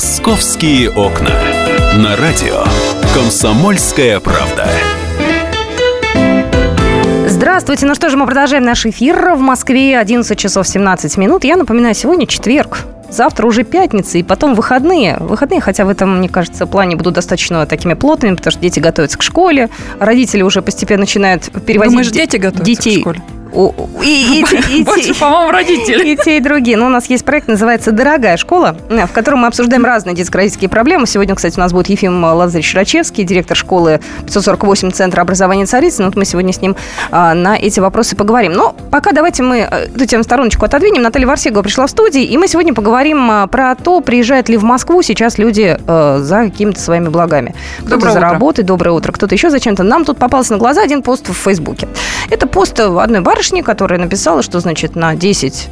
«Московские окна». На радио «Комсомольская правда». Здравствуйте. Ну что же, мы продолжаем наш эфир. В Москве 11 часов 17 минут. Я напоминаю, сегодня четверг. Завтра уже пятница, и потом выходные. Выходные, хотя в этом, мне кажется, плане будут достаточно такими плотными, потому что дети готовятся к школе, родители уже постепенно начинают перевозить Думаешь, дети готовятся детей. к школе? И, и, и, Больше, по-моему, родители. И те, и другие. Но у нас есть проект, называется «Дорогая школа», в котором мы обсуждаем разные детско-родительские проблемы. Сегодня, кстати, у нас будет Ефим Лазаревич Рачевский, директор школы 548 Центра образования Царицын. Вот мы сегодня с ним а, на эти вопросы поговорим. Но пока давайте мы э, эту тему стороночку отодвинем. Наталья Варсегова пришла в студию, и мы сегодня поговорим а, про то, приезжают ли в Москву сейчас люди э, за какими-то своими благами. Кто-то за работой, доброе утро, кто-то еще зачем-то. Нам тут попался на глаза один пост в Фейсбуке. Это пост одной барышни, которая написала, что, значит, на 10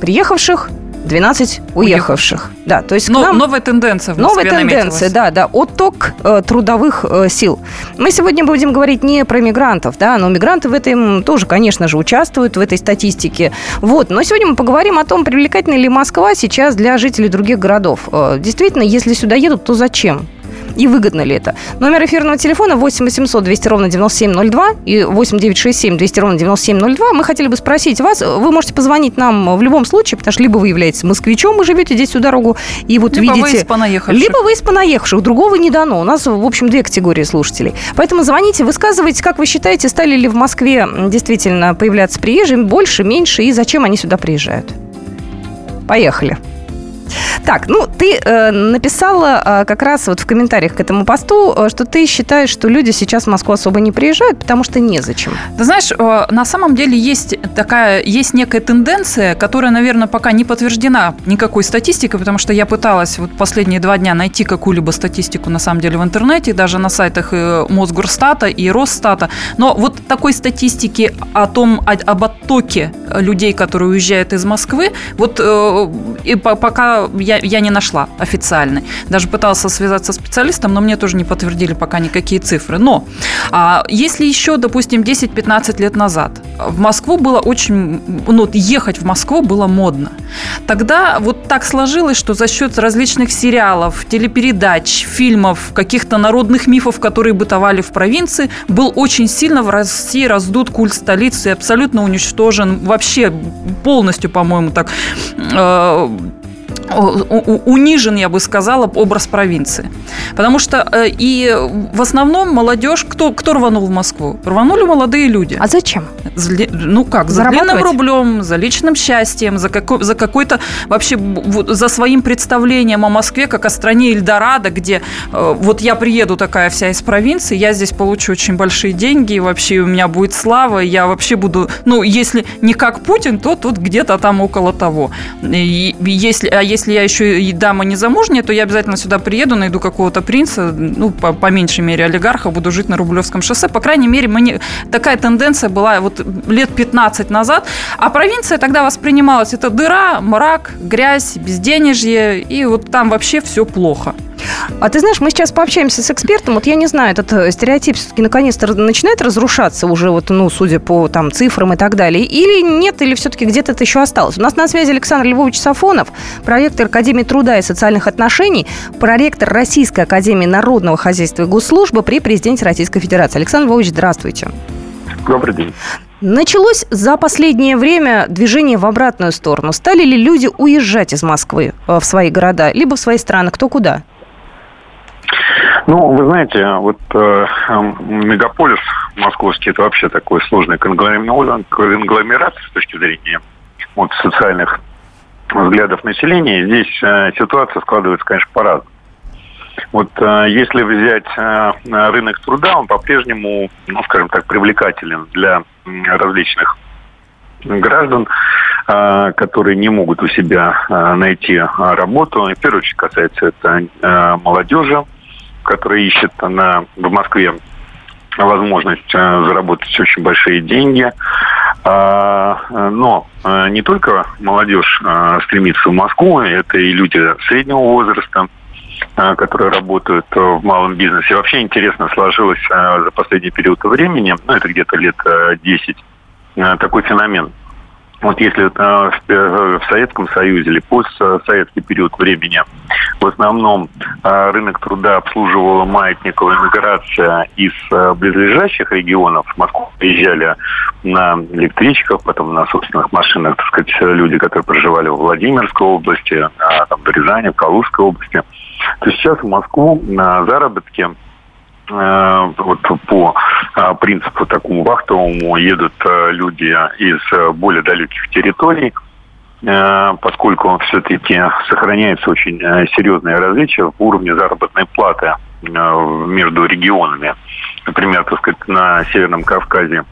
приехавших 12 уехавших. Да, то есть Но, нам... новая тенденция в Новая Москве тенденция, наметилась. да, да, отток э, трудовых э, сил. Мы сегодня будем говорить не про мигрантов, да, но мигранты в этом тоже, конечно же, участвуют в этой статистике. Вот, но сегодня мы поговорим о том, привлекательна ли Москва сейчас для жителей других городов. Э, действительно, если сюда едут, то зачем? И выгодно ли это? Номер эфирного телефона 8 800 200 ровно 9702 и 8 967 200 ровно 9702. Мы хотели бы спросить вас, вы можете позвонить нам в любом случае, потому что либо вы являетесь москвичом и живете здесь всю дорогу, и вот Либо вы видите... из понаехавших. Либо вы из понаехавших, другого не дано. У нас, в общем, две категории слушателей. Поэтому звоните, высказывайте, как вы считаете, стали ли в Москве действительно появляться приезжие больше, меньше, и зачем они сюда приезжают? Поехали. Так, ну ты э, написала э, как раз вот в комментариях к этому посту, э, что ты считаешь, что люди сейчас в Москву особо не приезжают, потому что незачем. Ты знаешь, э, на самом деле есть такая, есть некая тенденция, которая, наверное, пока не подтверждена никакой статистикой, потому что я пыталась вот последние два дня найти какую-либо статистику, на самом деле, в интернете, даже на сайтах и Мосгорстата и Росстата. Но вот такой статистики о том, о- об оттоке людей, которые уезжают из Москвы, вот э, и по- пока я, я не нашла официальной. Даже пытался связаться с специалистом, но мне тоже не подтвердили пока никакие цифры. Но а, если еще, допустим, 10-15 лет назад в Москву было очень... Ну, ехать в Москву было модно. Тогда вот так сложилось, что за счет различных сериалов, телепередач, фильмов, каких-то народных мифов, которые бытовали в провинции, был очень сильно в России раздут культ столицы абсолютно уничтожен вообще полностью, по-моему, так э, унижен, я бы сказала, образ провинции. Потому что э, и в основном молодежь, кто, кто рванул в Москву? Рванули молодые люди. А зачем? Зле- ну как, за длинным рублем, за личным счастьем, за, како- за какой-то вообще за своим представлением о Москве как о стране Эльдорадо, где э, вот я приеду такая вся из провинции, я здесь получу очень большие деньги, и вообще у меня будет слава, я вообще буду, ну если не как Путин, то тут где-то там около того. И если, а если я еще и дама незамужняя, то я обязательно сюда приеду, найду какого-то принца, ну, по, по меньшей мере олигарха, буду жить на Рублевском шоссе. По крайней мере, мне такая тенденция была вот лет 15 назад. А провинция тогда воспринималась это дыра, мрак, грязь, безденежье, и вот там вообще все плохо. А ты знаешь, мы сейчас пообщаемся с экспертом. Вот я не знаю, этот э, стереотип все-таки наконец-то начинает разрушаться уже, вот, ну, судя по там цифрам и так далее. Или нет, или все-таки где-то это еще осталось. У нас на связи Александр Львович Сафонов, проректор Академии труда и социальных отношений, проректор Российской Академии народного хозяйства и госслужбы при президенте Российской Федерации. Александр Львович, здравствуйте. Добрый день. Началось за последнее время движение в обратную сторону. Стали ли люди уезжать из Москвы э, в свои города, либо в свои страны, кто куда? Ну, вы знаете, вот э, эм, мегаполис московский это вообще такой сложный конгломерат, с точки зрения вот, социальных взглядов населения. Здесь э, ситуация складывается, конечно, по-разному. Вот э, если взять э, рынок труда, он по-прежнему, ну, скажем так, привлекателен для различных граждан, э, которые не могут у себя э, найти э, работу. И в первую очередь касается это молодежи, которая ищет на, в Москве возможность э, заработать очень большие деньги. А, Но э, не только молодежь э, стремится в Москву, это и люди среднего возраста, которые работают в малом бизнесе. Вообще интересно сложилось за последний период времени, ну это где-то лет э, 10, э, такой феномен. Вот если в, э, в Советском Союзе или постсоветский период времени В основном рынок труда обслуживала маятниковая миграция из близлежащих регионов. В Москву приезжали на электричках, потом на собственных машинах, так сказать, люди, которые проживали в Владимирской области, там, в Рязани, в Калужской области. То сейчас в Москву на заработки Э, вот по э, принципу такому вахтовому едут э, люди из более далеких территорий, поскольку все-таки сохраняется очень серьезное различие в уровне заработной платы между регионами. Например, так сказать, на Северном Кавказе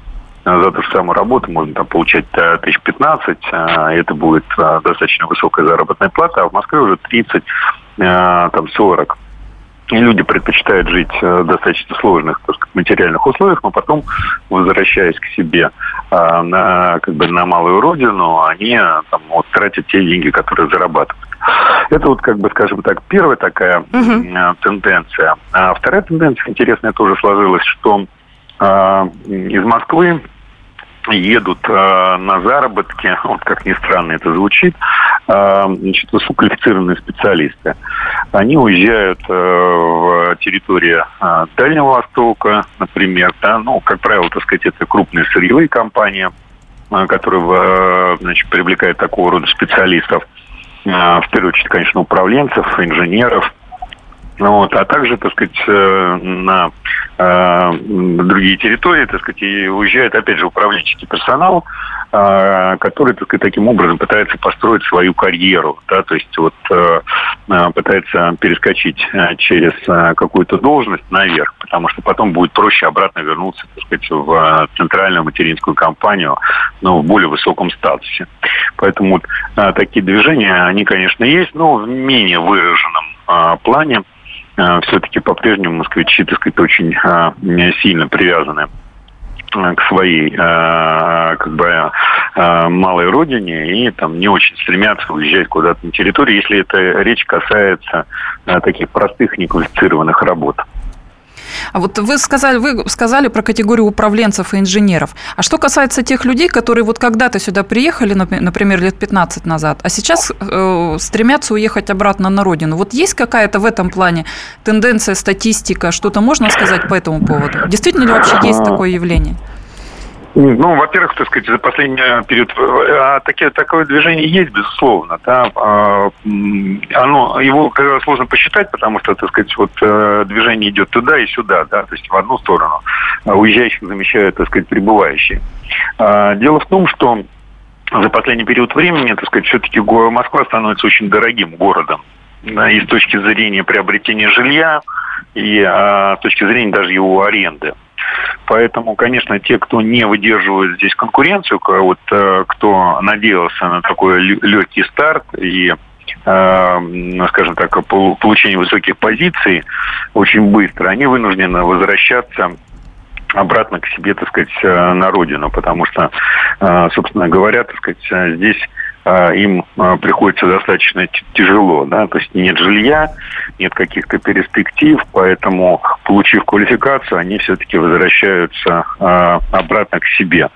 за ту же самую работу можно там получать тысяч пятнадцать, это будет достаточно высокая заработная плата, а в Москве уже 30, там 40. Люди предпочитают жить в достаточно сложных так сказать, материальных условиях, но потом, возвращаясь к себе а, на, как бы на малую родину, они там, вот, тратят те деньги, которые зарабатывают. Это вот, как бы, скажем так, первая такая uh-huh. тенденция. А вторая тенденция интересная тоже сложилась, что э, из Москвы едут э, на заработки, вот как ни странно это звучит, э, значит, высококвалифицированные специалисты. Они уезжают э, в территорию э, Дальнего Востока, например, да, ну, как правило, так сказать, это крупные сырьевые компании, э, которые значит, привлекают такого рода специалистов. В первую очередь, конечно, управленцев, инженеров, вот, а также, так сказать, э, на э, другие территории, так сказать, и уезжает, опять же, управленческий персонал, э, который, так сказать, таким образом пытается построить свою карьеру, да, то есть вот э, э пытается перескочить э, через какую-то должность наверх, потому что потом будет проще обратно вернуться, так сказать, в центральную материнскую компанию, но в более высоком статусе. Поэтому вот такие движения, они, конечно, есть, но в менее выраженном плане. Э, все-таки по-прежнему москвичи, так сказать, очень э, сильно привязаны э, к своей как бы малой родине и там не очень стремятся уезжать куда-то на территорию, если это речь касается таких простых неквалифицированных работ. А вот вы сказали, вы сказали про категорию управленцев и инженеров. А что касается тех людей, которые вот когда-то сюда приехали, например, лет 15 назад, а сейчас э, стремятся уехать обратно на родину. Вот есть какая-то в этом плане тенденция, статистика, что-то можно сказать по этому поводу? Действительно ли вообще есть такое явление? Ну, во-первых, так сказать, за последний период а, такие, такое движение есть, безусловно. Да, а, оно, его сложно посчитать, потому что, так сказать, вот э, движение идет туда и сюда, да, то есть в одну сторону. А уезжающих замещают, так сказать, прибывающие. Дело в том, что за последний период времени, так сказать, все-таки Москва становится очень дорогим городом. Да, и с точки зрения приобретения жилья, и а, с точки зрения даже его аренды. Поэтому, конечно, те, кто не выдерживает здесь конкуренцию, вот, э, кто надеялся на такой легкий старт и э, скажем так, получение высоких позиций очень быстро, они вынуждены возвращаться обратно к себе, так сказать, э, на родину, потому что, собственно говоря, так сказать, здесь им а, приходится достаточно тяжело, да, то есть нет жилья, нет каких-то перспектив, поэтому, получив квалификацию, они все-таки возвращаются а, обратно к себе.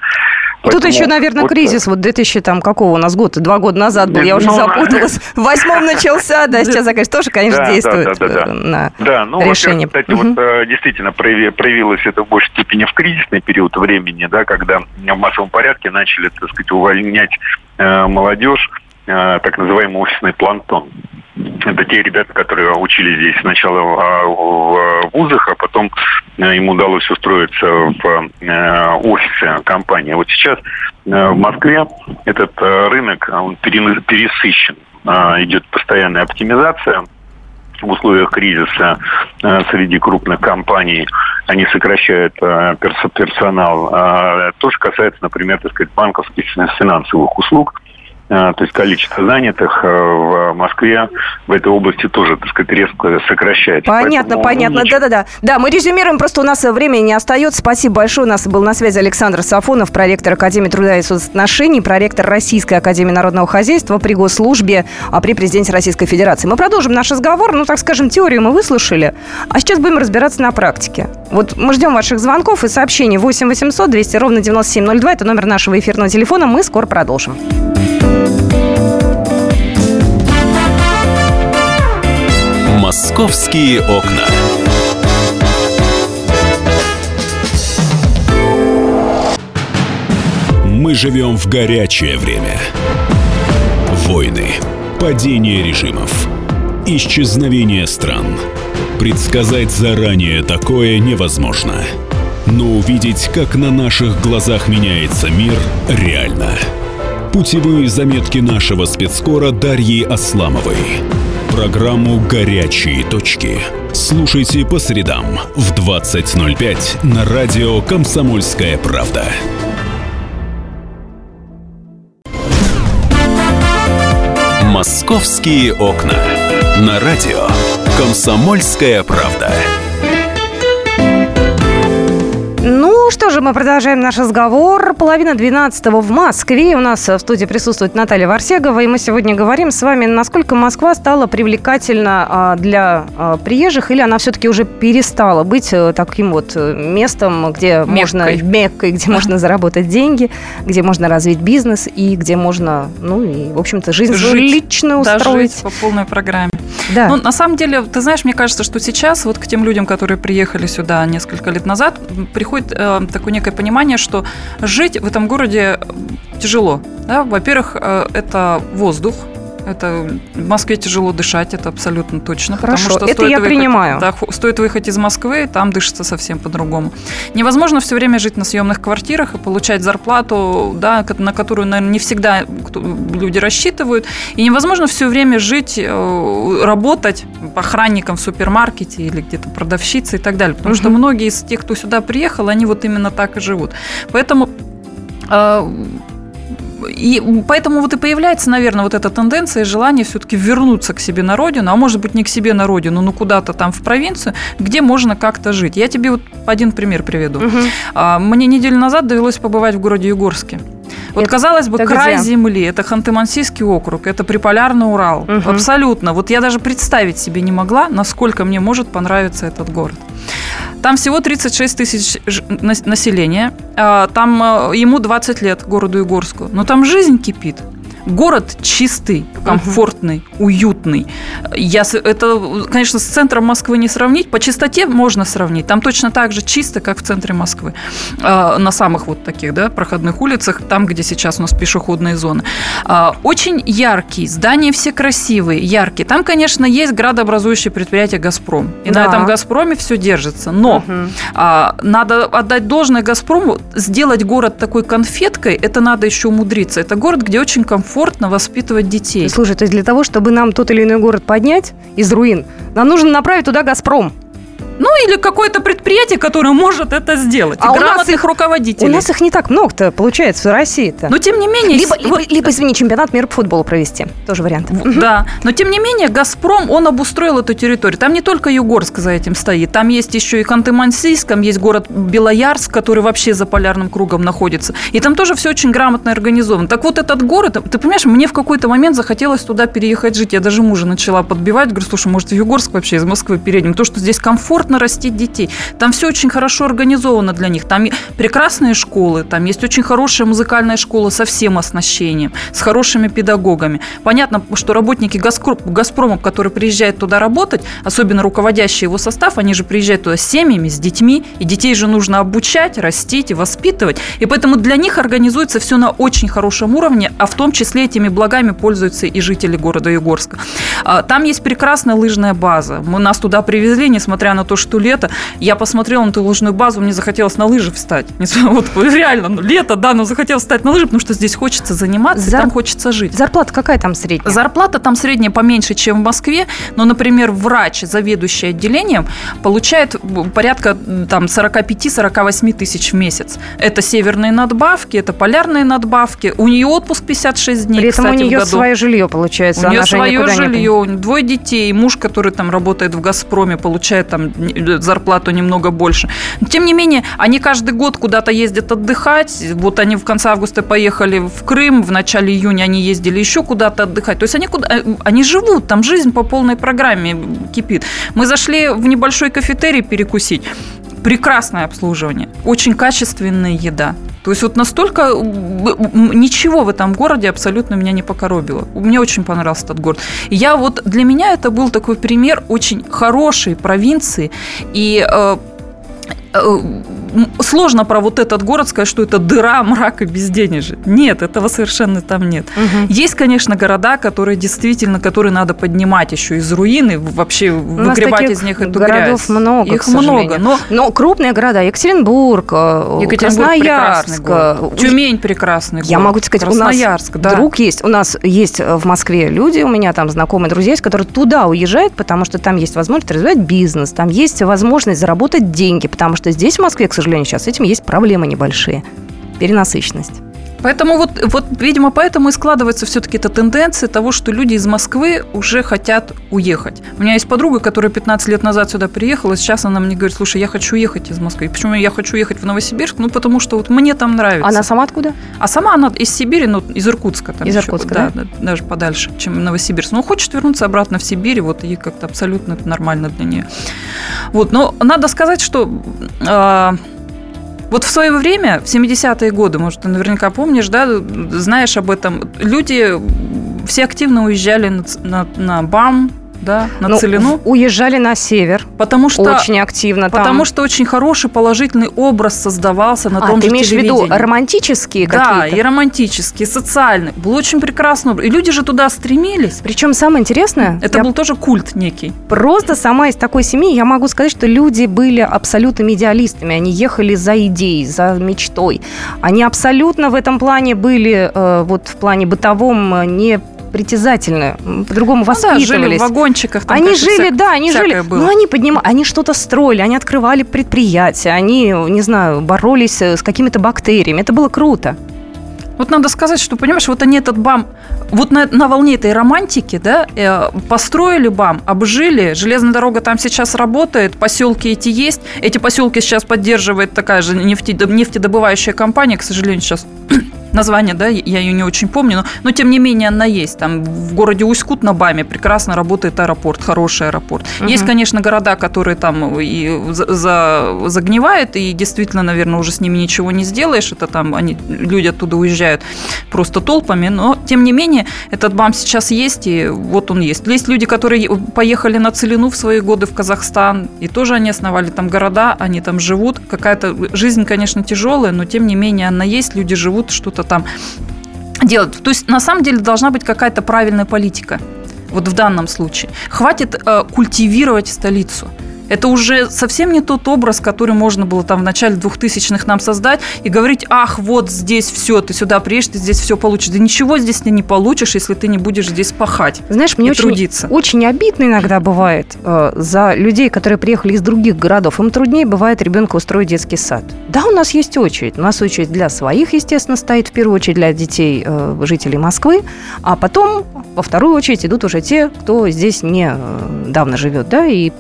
Поэтому Тут еще, наверное, вот кризис. Вот 2000 там какого у нас год? Два года назад был. Я уже ну, запуталась. В восьмом начался, да, сейчас, конечно, тоже, конечно, действует да, да, да, на да, ну, решение. Кстати, вот э, действительно проявилось это в большей степени в кризисный период времени, да, когда в массовом порядке начали, так сказать, увольнять э, молодежь, э, так называемый офисный планктон. Это те ребята, которые учились здесь сначала в вузах, а потом э, им удалось устроиться в э, офисе компании. Вот сейчас э, в Москве этот рынок он пересыщен. Идет постоянная оптимизация в условиях кризиса среди крупных компаний они сокращают персонал. То, что касается, например, так сказать, банковских финансовых услуг, а, то есть количество занятых э, в Москве в этой области тоже, так сказать, резко сокращается. Понятно, Поэтому, понятно. Да-да-да. Да, мы резюмируем, просто у нас времени не остается. Спасибо большое. У нас был на связи Александр Сафонов, проректор Академии труда и соцотношений, проректор Российской Академии народного хозяйства при госслужбе, а при президенте Российской Федерации. Мы продолжим наш разговор. Ну, так скажем, теорию мы выслушали, а сейчас будем разбираться на практике. Вот мы ждем ваших звонков и сообщений 8 800 200 ровно 9702. Это номер нашего эфирного телефона. Мы скоро продолжим. Московские окна. Мы живем в горячее время. Войны, падение режимов, исчезновение стран. Предсказать заранее такое невозможно. Но увидеть, как на наших глазах меняется мир, реально. Путевые заметки нашего спецскора Дарьи Асламовой. Программу «Горячие точки». Слушайте по средам в 20.05 на радио «Комсомольская правда». «Московские окна». На радио «Комсомольская правда». Же, мы продолжаем наш разговор. Половина двенадцатого в Москве. У нас в студии присутствует Наталья Варсегова. И мы сегодня говорим с вами, насколько Москва стала привлекательна а, для а, приезжих, или она все-таки уже перестала быть э, таким вот э, местом, где Меккой. можно меккой, где можно заработать деньги, где можно развить бизнес и где можно, ну и, в общем-то, жизнь лично Да, устроить. жить по полной программе. Да. Ну, на самом деле, ты знаешь, мне кажется, что сейчас вот к тем людям, которые приехали сюда несколько лет назад, приходит э, такое некое понимание, что жить в этом городе тяжело. Да? Во-первых, э, это воздух. Это в Москве тяжело дышать, это абсолютно точно. Хорошо, потому что это стоит я выехать- принимаю. Да, стоит выехать из Москвы, там дышится совсем по-другому. Невозможно все время жить на съемных квартирах и получать зарплату, да, на которую, наверное, не всегда люди рассчитывают. И невозможно все время жить, э, работать охранником в супермаркете или где-то продавщицей и так далее. Потому что Мгм. многие из тех, кто сюда приехал, они вот именно так и живут. Поэтому э, и поэтому вот и появляется, наверное, вот эта тенденция и желание все-таки вернуться к себе на родину, а может быть не к себе на родину, но куда-то там в провинцию, где можно как-то жить. Я тебе вот один пример приведу. А, Мне неделю назад довелось побывать в городе Югорске. Вот, Это- казалось бы, край где? земли, это Ханты-Мансийский округ, это Приполярный Урал. Мгм. Абсолютно. Вот я даже представить себе не могла, насколько мне может понравиться этот город. Там всего 36 тысяч населения. А, Там э, ему 20 лет, городу Югорску. Но там жизнь кипит. Город чистый, комфортный, уютный. Я, это, конечно, с центром Москвы не сравнить. По чистоте можно сравнить. Там точно так же чисто, как в центре Москвы. А, На самых вот таких, да, проходных улицах, там, где сейчас у нас пешеходные зоны. А, Очень яркий, здания все красивые, яркие. Там, конечно, есть градообразующее предприятие «Газпром». И Да. на этом «Газпроме» все держится. Но Мгм. а, надо отдать должное «Газпрому». Сделать город такой конфеткой, это надо еще умудриться. Это город, где очень комфортно воспитывать детей. Слушай, то есть для того, чтобы нам тот или иной город поднять из руин, нам нужно направить туда «Газпром». Ну, или какое-то предприятие, которое может это сделать. А и у нас их- руководителей. У нас их не так много-то получается в России-то. Но, тем не менее... либо, либо, либо, извини, чемпионат мира по футболу провести. Тоже вариант. Да, но тем не менее Газпром, он обустроил эту территорию. Там не только Югорск за этим стоит, там есть еще и Ханты-Мансийск, там есть город Белоярск, который вообще за полярным кругом находится. И там тоже все очень грамотно организовано. Так вот этот город, ты понимаешь, мне в какой-то момент захотелось туда переехать жить. Я даже мужа начала подбивать, говорю, слушай, может в Югорск вообще из Москвы переедем, потому что здесь комфортно растить детей. Там все очень хорошо организовано для них. Там прекрасные школы, там есть очень хорошая музыкальная школа со всем оснащением, с хорошими педагогами. Понятно, что работники «Газкро- «Газпрома», которые приезжают туда работать, особенно руководящий его состав, они же приезжают туда с семьями, с детьми, и детей же нужно обучать, растить и воспитывать. И поэтому для них организуется все на очень хорошем уровне, а в том числе этими благами пользуются и жители города Югорска. А, Там есть прекрасная лыжная база. Мы нас туда привезли, несмотря на то, что лето. Я посмотрела на эту лыжную базу, мне захотелось на лыжи встать. Вот реально, ну, лето, да, но захотелось встать на лыжи, потому что здесь хочется заниматься, Зар- там хочется жить. Зарплата какая там средняя? Зарплата там средняя поменьше, чем в Москве, но, например, врач, заведующий отделением, получает порядка там 45-48 тысяч в месяц. Это северные надбавки, это полярные надбавки. У нее отпуск 56 дней, При этом кстати, у нее свое жилье получается. У нее свое не жилье, у нее двое детей, муж, который там работает в Газпроме, получает там не- зарплату немного больше. Но, тем не менее, они каждый год куда-то ездят отдыхать. Вот они в конце августа поехали в Крым, в начале июня они ездили еще куда-то отдыхать. То есть они, куда, э, они живут, там жизнь по полной программе кипит. Мы зашли в небольшой кафетерий перекусить. Прекрасное обслуживание, очень качественная еда. То есть вот настолько ничего в этом городе абсолютно меня не покоробило. Мне очень понравился этот город. Я вот для меня это был такой пример очень хорошей провинции и э, э, сложно про вот этот город сказать, что это дыра, мрак и безденежье. Нет, этого совершенно там нет. Угу. Есть, конечно, города, которые действительно, которые надо поднимать еще из руины, вообще выгребать из них эту городов грязь. много, Их много, но... но крупные города, Екатеринбург, э, Екатеринбург Красноярск. Тюмень прекрасный город. Я могу сказать, у нас да. друг есть, у нас есть в Москве люди, у меня там знакомые друзья есть, которые туда уезжают, потому что там есть возможность развивать бизнес, там есть возможность заработать деньги, потому что здесь в Москве, к сожалению, сейчас с этим есть проблемы небольшие. Перенасыщенность. Поэтому вот, вот, видимо, поэтому и складывается все-таки эта тенденция того, что люди из Москвы уже хотят уехать. У меня есть подруга, которая 15 лет назад сюда приехала, сейчас она мне говорит, слушай, я хочу уехать из Москвы. Почему я хочу уехать в Новосибирск? Ну, потому что вот мне там нравится. Она сама откуда? А сама она из Сибири, ну, из Иркутска. Там из еще, Иркутска, да, да? Даже подальше, чем Новосибирск. Но хочет вернуться обратно в Сибирь, вот ей как-то абсолютно это нормально для нее. Вот, но надо сказать, что э, вот в свое время, в 70-е годы, может, ты наверняка помнишь, да, знаешь об этом, люди все активно уезжали на, на, на БАМ, да, на ну, Целину. Уезжали на север. Потому что очень активно. Потому там. что очень хороший положительный образ создавался на а, том ты же имеешь в виду романтические да, какие-то? Да, и романтические, социальные. Был очень прекрасный образ. И люди же туда стремились. Причем самое интересное... Это был тоже культ некий. Просто сама из такой семьи я могу сказать, что люди были абсолютными идеалистами. Они ехали за идеей, за мечтой. Они абсолютно в этом плане были, э, вот в плане бытовом, э, не притязательно, по-другому ну, воспитывались. Да, жили в вагончиках. Там они жили, вся, да, они жили. Было. Ну, они поднимали, они что-то строили, они открывали предприятия, они, не знаю, боролись э, с какими-то бактериями. Это было круто. Вот надо сказать, что, понимаешь, вот они этот БАМ, вот на, на волне этой романтики, да, э, построили БАМ, обжили, железная дорога там сейчас работает, поселки эти есть, эти поселки сейчас поддерживает такая же нефтедобывающая компания, к сожалению, сейчас название, да, я ее не очень помню, но, но тем не менее она есть. Там в городе Усть-Кут на Баме прекрасно работает аэропорт, хороший аэропорт. Угу. Есть, конечно, города, которые там и за, за, загнивают, и действительно, наверное, уже с ними ничего не сделаешь. Это там они, люди оттуда уезжают просто толпами, но тем не менее этот БАМ сейчас есть, и вот он есть. Есть люди, которые поехали на Целину в свои годы в Казахстан, и тоже они основали там города, они там живут. Какая-то жизнь, конечно, тяжелая, но тем не менее она есть, люди живут, что-то что-то там делать. То есть на самом деле должна быть какая-то правильная политика. Вот в данном случае. Хватит э, культивировать столицу. Это уже совсем не тот образ, который можно было там в начале 2000-х нам создать и говорить, ах, вот здесь все, ты сюда приедешь, ты здесь все получишь. Да ничего здесь ты не получишь, если ты не будешь здесь пахать Знаешь, мне очень, трудиться. очень обидно иногда бывает э, за людей, которые приехали из других городов. Им труднее бывает ребенка устроить детский сад. Да, у нас есть очередь. У нас очередь для своих, естественно, стоит в первую очередь для детей э, жителей Москвы, а потом во вторую очередь идут уже те, кто здесь недавно э, живет, да, и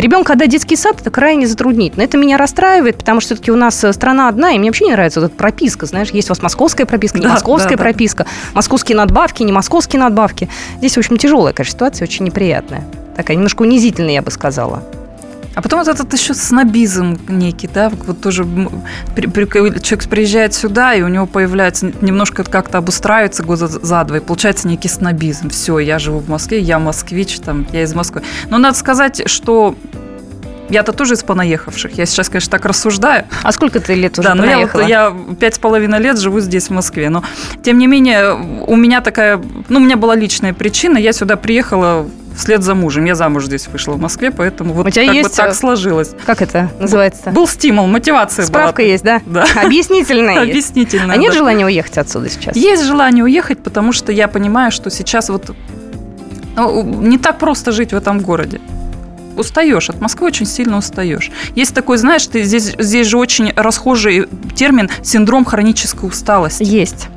ребенка отдать детский сад, это крайне затруднительно. Это меня расстраивает, потому что все-таки у нас э, страна одна, и мне вообще не нравится вот эта прописка. Знаешь, есть у вас московская прописка, не да, московская да, прописка, да. московские надбавки, не московские надбавки. Здесь, в общем, тяжелая, конечно, ситуация, очень неприятная. Такая немножко унизительная, я бы сказала. А потом вот этот еще снобизм некий, да, вот тоже человек приезжает сюда, и у него появляется немножко как-то обустраивается года за два, и получается некий снобизм. Все, я живу в Москве, я москвич, там, я из Москвы. Но надо сказать, что я-то тоже из понаехавших. Я сейчас, конечно, так рассуждаю. А сколько ты лет уже Да, ну я, вот, я пять с половиной лет живу здесь, в Москве. Но, тем не менее, у меня такая... Ну, у меня была личная причина. Я сюда приехала вслед за мужем. Я замуж здесь вышла в Москве, поэтому вот У тебя как есть... бы так сложилось. Как это называется? Был стимул, мотивация Справка была. есть, да? Да. Объяснительная Объяснительная, А нет желания уехать отсюда сейчас? Есть желание уехать, потому что я понимаю, что сейчас вот ну, не так просто жить в этом городе устаешь, от Москвы очень сильно устаешь. Есть такой, знаешь, ты здесь, здесь же очень расхожий термин синдром хронической усталости. Есть.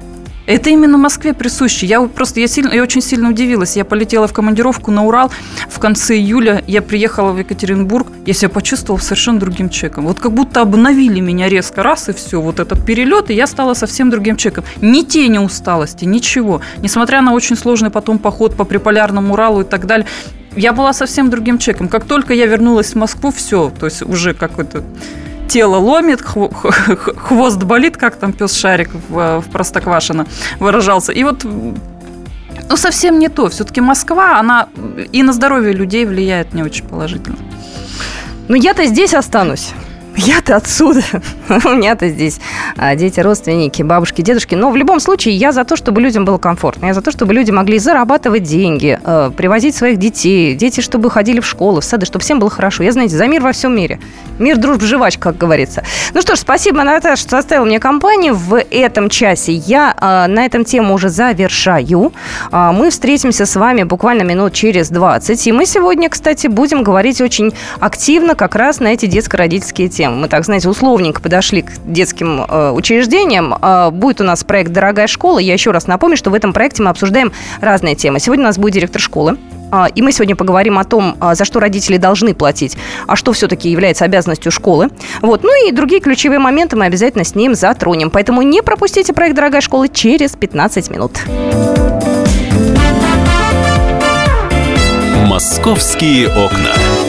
Это именно Москве присуще. Я просто, я, сильно, я очень сильно удивилась. Я полетела в командировку на Урал в конце июля. Я приехала в Екатеринбург. Я себя почувствовала совершенно другим человеком. Вот как будто обновили меня резко раз и все. Вот этот перелет, и я стала совсем другим человеком. Ни тени усталости, ничего. Несмотря на очень сложный потом поход по приполярному Уралу и так далее я была совсем другим человеком. Как только я вернулась в Москву, все, то есть уже какой-то тело ломит, хвост болит, как там пес Шарик в, в Простоквашино выражался. И вот ну, совсем не то. Все-таки Москва, она и на здоровье людей влияет не очень положительно. Ну, я-то здесь останусь. Я-то отсюда. У меня-то здесь а, дети, родственники, бабушки, дедушки. Но в любом случае я за то, чтобы людям было комфортно. Я за то, чтобы люди могли зарабатывать деньги, э, привозить своих детей. Дети, чтобы ходили в школу, в сады, чтобы всем было хорошо. Я, знаете, за мир во всем мире. Мир, дружба, жвачка, как говорится. Ну что ж, спасибо, Наташа, что составила мне компанию в этом часе. Я э, на этом тему уже завершаю. Э, мы встретимся с вами буквально минут через 20. И мы сегодня, кстати, будем говорить очень активно как раз на эти детско-родительские темы тем. Мы так, знаете, условненько подошли к детским э, учреждениям. Э, будет у нас проект «Дорогая школа». Я еще раз напомню, что в этом проекте мы обсуждаем разные темы. Сегодня у нас будет директор школы. Э, и мы сегодня поговорим о том, э, за что родители должны платить, а что все-таки является обязанностью школы. Вот. Ну и другие ключевые моменты мы обязательно с ним затронем. Поэтому не пропустите проект «Дорогая школа» через 15 минут. «Московские окна».